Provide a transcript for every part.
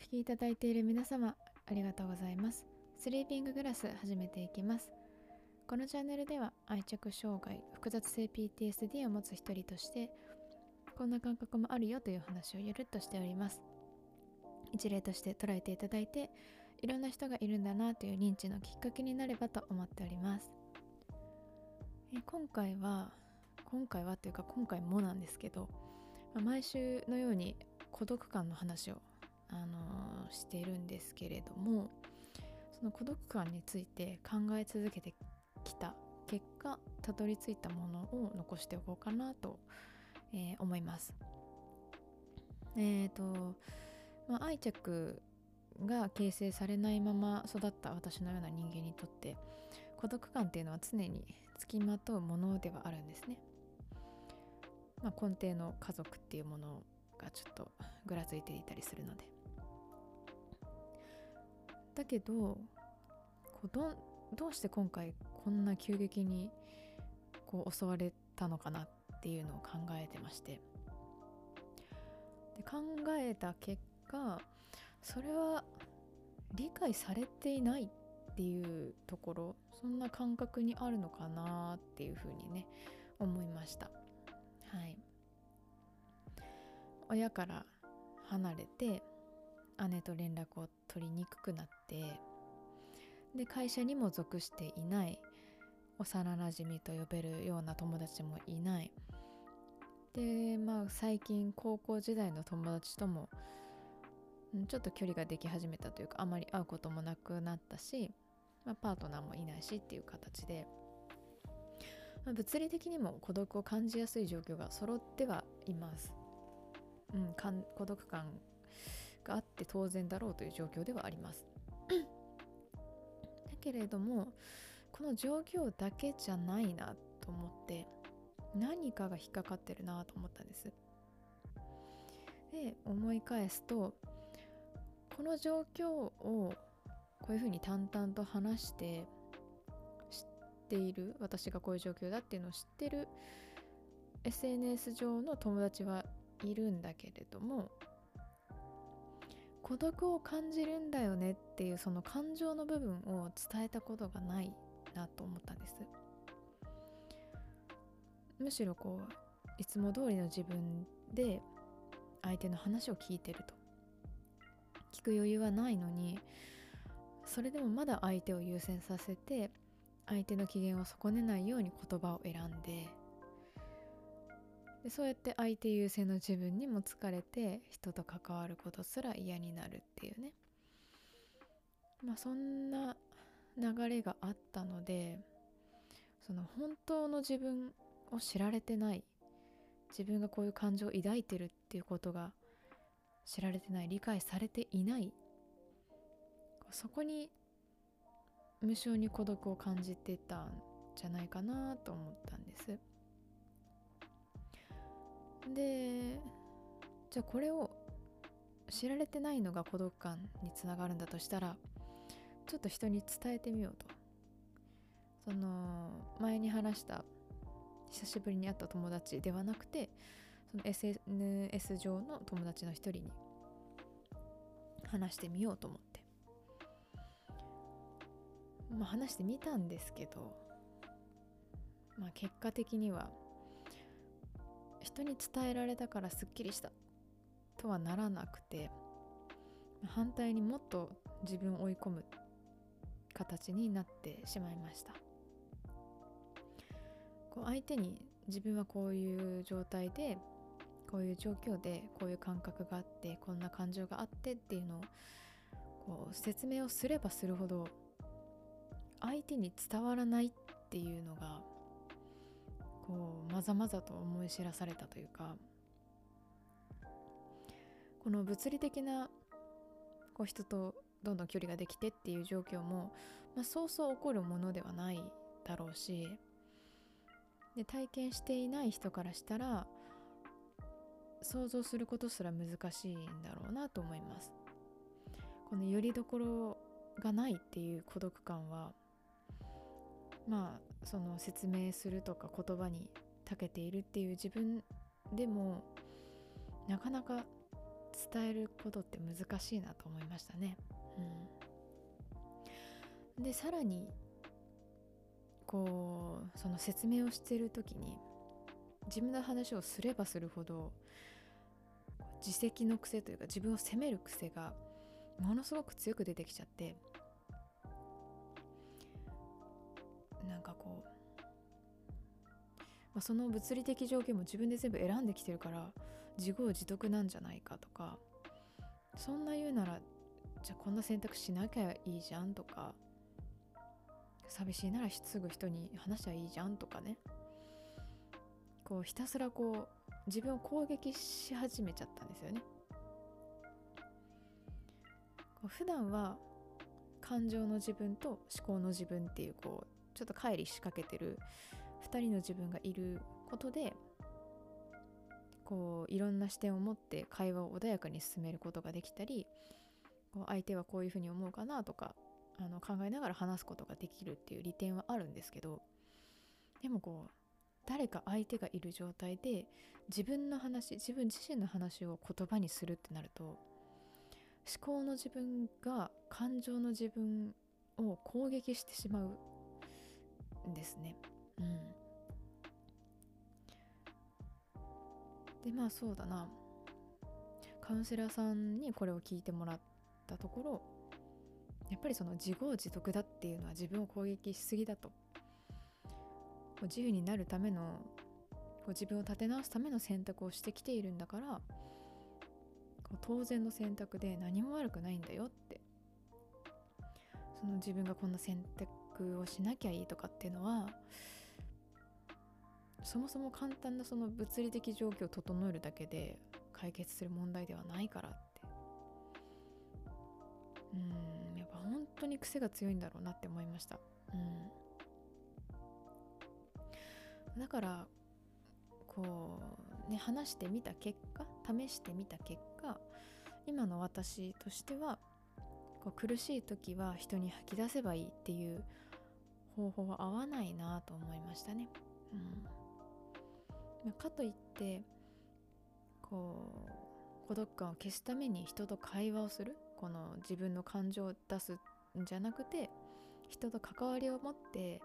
聴きいただいている皆様ありがとうございます。スリーピンググラス始めていきます。このチャンネルでは愛着障害複雑性 PTSD を持つ一人としてこんな感覚もあるよという話をゆるっとしております。一例として捉えていただいていろんな人がいるんだなという認知のきっかけになればと思っております。え今回は今回はというか今回もなんですけど、ま、毎週のように孤独感の話を、あの、してるんですけれどもその孤独感について考え続けてきた結果たどり着いたものを残しておこうかなと、えー、思います。え、ー、と、まあ、愛着が形成されないまま育った私のような人間にとって孤独感っていうのは常につきまとうものではあるんですね。まあ、根底の家族っていうものがちょっとぐらついていたりするので。だけどこうどどうして今回こんな急激にこう襲われたのかなっていうのを考えてまして。で考えた結果それは理解されていないっていうところそんな感覚にあるのかなっていうふうにね思いました。はい。親から離れて姉と連絡を取りにくくなってで会社にも属していない幼なじみと呼べるような友達もいないでまあ最近高校時代の友達ともちょっと距離ができ始めたというかあまり会うこともなくなったし、まあ、パートナーもいないしっていう形で、まあ、物理的にも孤独を感じやすい状況が揃ってはいます。うん、孤独感があって当然だろうという状況ではあります。だけれどもこの状況だけじゃないなと思って何かが引っかかってるなと思ったんです。で思い返すとこの状況をこういうふうに淡々と話して知っている私がこういう状況だっていうのを知ってる SNS 上の友達はいるんだけれども孤独を感じるんだよねっていうその感情の部分を伝えたことがないなと思ったんです。むしろこういつも通りの自分で相手の話を聞いてると。聞く余裕はないのにそれでもまだ相手を優先させて相手の機嫌を損ねないように言葉を選んででそうやって相手優先の自分にも疲れて人と関わることすら嫌になるっていうね。まあそんな流れがあったのでその本当の自分を知られてない自分がこういう感情を抱いてるっていうことが知られてない理解されていないそこに無性に孤独を感じてたんじゃないかなと思ったんです。でじゃあこれを知られてないのが孤独感につながるんだとしたらちょっと人に伝えてみようと。その前に話した久しぶりに会った友達ではなくてその SNS 上の友達の一人に話してみようと思って。まあ話してみたんですけどまあ結果的には人に伝えられたからすっきりした。とはならなくて反対にもっと自分を追い込む形になってしまいました。こう相手に自分はこういう状態でこういう状況でこういう感覚があってこんな感情があってっていうのをこう説明をすればするほど相手に伝わらないっていうのがこうまざまざと思い知らされたというか。この物理的なこう人とどんどん距離ができてっていう状況も、まあ、そうそう起こるものではないだろうしで体験していない人からしたら想像することすら難しいんだろうなと思います。このよりどころがないっていう孤独感はまあその説明するとか言葉に長けているっていう自分でもなかなか伝えることって難しいなと思いましたね。うん、でさらにこうその説明をしてる時に自分の話をすればするほど自責の癖というか自分を責める癖がものすごく強く出てきちゃってなんかこう、まあ、その物理的条件も自分で全部選んできてるから自業自得なんじゃないかとかそんな言うならじゃあこんな選択しなきゃいいじゃんとか寂しいならすぐ人に話しゃいいじゃんとかね。こうひたすらこう自分を攻撃し始めちゃったんですよね。こう普段は感情の自分と思考の自分っていうこうちょっと乖離しかけてる2人の自分がいることでこういろんな視点を持って会話を穏やかに進めることができたりこう相手はこういうふうに思うかなとかあの考えながら話すことができるっていう利点はあるんですけどでもこう誰か相手がいる状態で自分の話自分自身の話を言葉にするってなると思考の自分が感情の自分を攻撃してしまうですね。うん、でまあそうだな。カウンセラーさんにこれを聞いてもらったところやっぱりその自業自得だっていうのは自分を攻撃しすぎだと。自由になるためのこう自分を立て直すための選択をしてきているんだからこう当然の選択で何も悪くないんだよって。その自分がこんな選択をしなきゃいいとかっていうのはそもそも簡単なその物理的状況を整えるだけで解決する問題ではないからって。うんやっぱ本当に癖が強いんだろうなって思いました。うん。だからこうね話してみた結果試してみた結果今の私としてはこう苦しい時は人に吐き出せばいいっていう方法は合わないなと思いましたね。うん、かといってこう孤独感を消すために人と会話をするこの自分の感情を出すんじゃなくて人と関わりを持って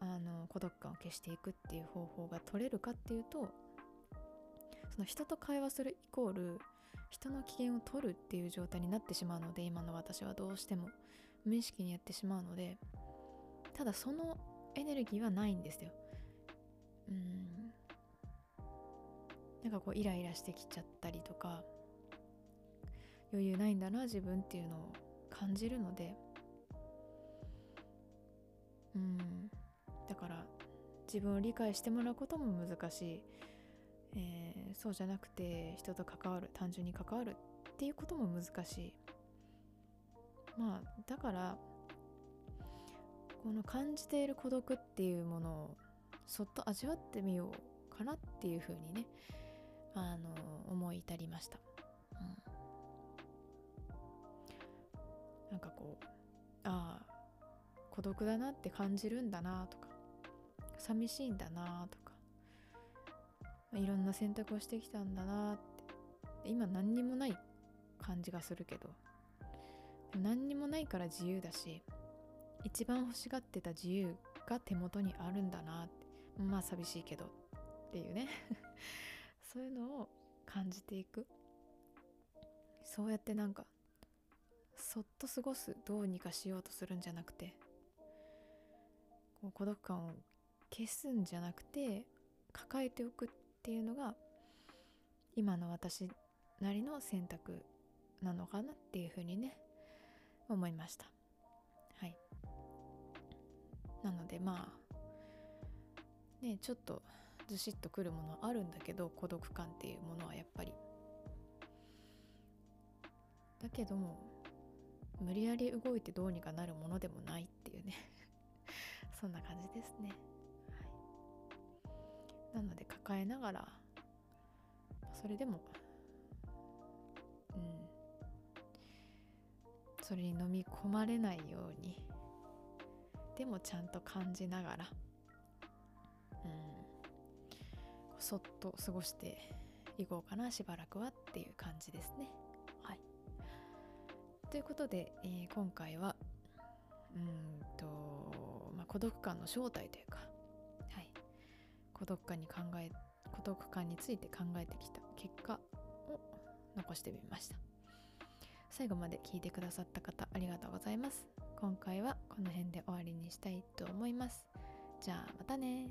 あの孤独感を消していくっていう方法が取れるかっていうとその人と会話するイコール人の機嫌を取るっていう状態になってしまうので今の私はどうしても無意識にやってしまうのでただそのエネルギーはないんですよ。うん。なんかこうイライラしてきちゃったりとか余裕ないんだな自分っていうのを感じるので。うん。だから自分を理解してもらうことも難しい、えー、そうじゃなくて人と関わる単純に関わるっていうことも難しい。まあだからこの感じている孤独っていうものをそっと味わってみようかなっていうふうにねあの思い至りました、うん、なんかこうああ孤独だなって感じるんだなとか寂しいんだなとかいろんな選択をしてきたんだなって今何にもない感じがするけど何にもないから自由だし一番欲しがってた自由が手元にあるんだなって。まあ寂しいけどっていうね。そういうのを感じていく。そうやってなんかそっと過ごすどうにかしようとするんじゃなくてこう孤独感を消すんじゃなくて抱えておくっていうのが今の私なりの選択なのかなっていうふうにね思いました。なのでまあねちょっとずしっとくるものはあるんだけど孤独感っていうものはやっぱり。だけども無理やり動いてどうにかなるものでもないっていうね。そんな感じですね。なので抱えながらそれでもうん。それに飲み込まれないようにでもちゃんと感じながら。うん。そっと過ごしていこうかなしばらくはっていう感じですね。はい。ということで、えー今回はうんと、まあ、孤独感の正体というか、はい、孤独感に考え孤独感について考えてきた結果を残してみました。最後まで聞いてくださった方ありがとうございます。今回はこの辺で終わりにしたいと思います。じゃあまたね。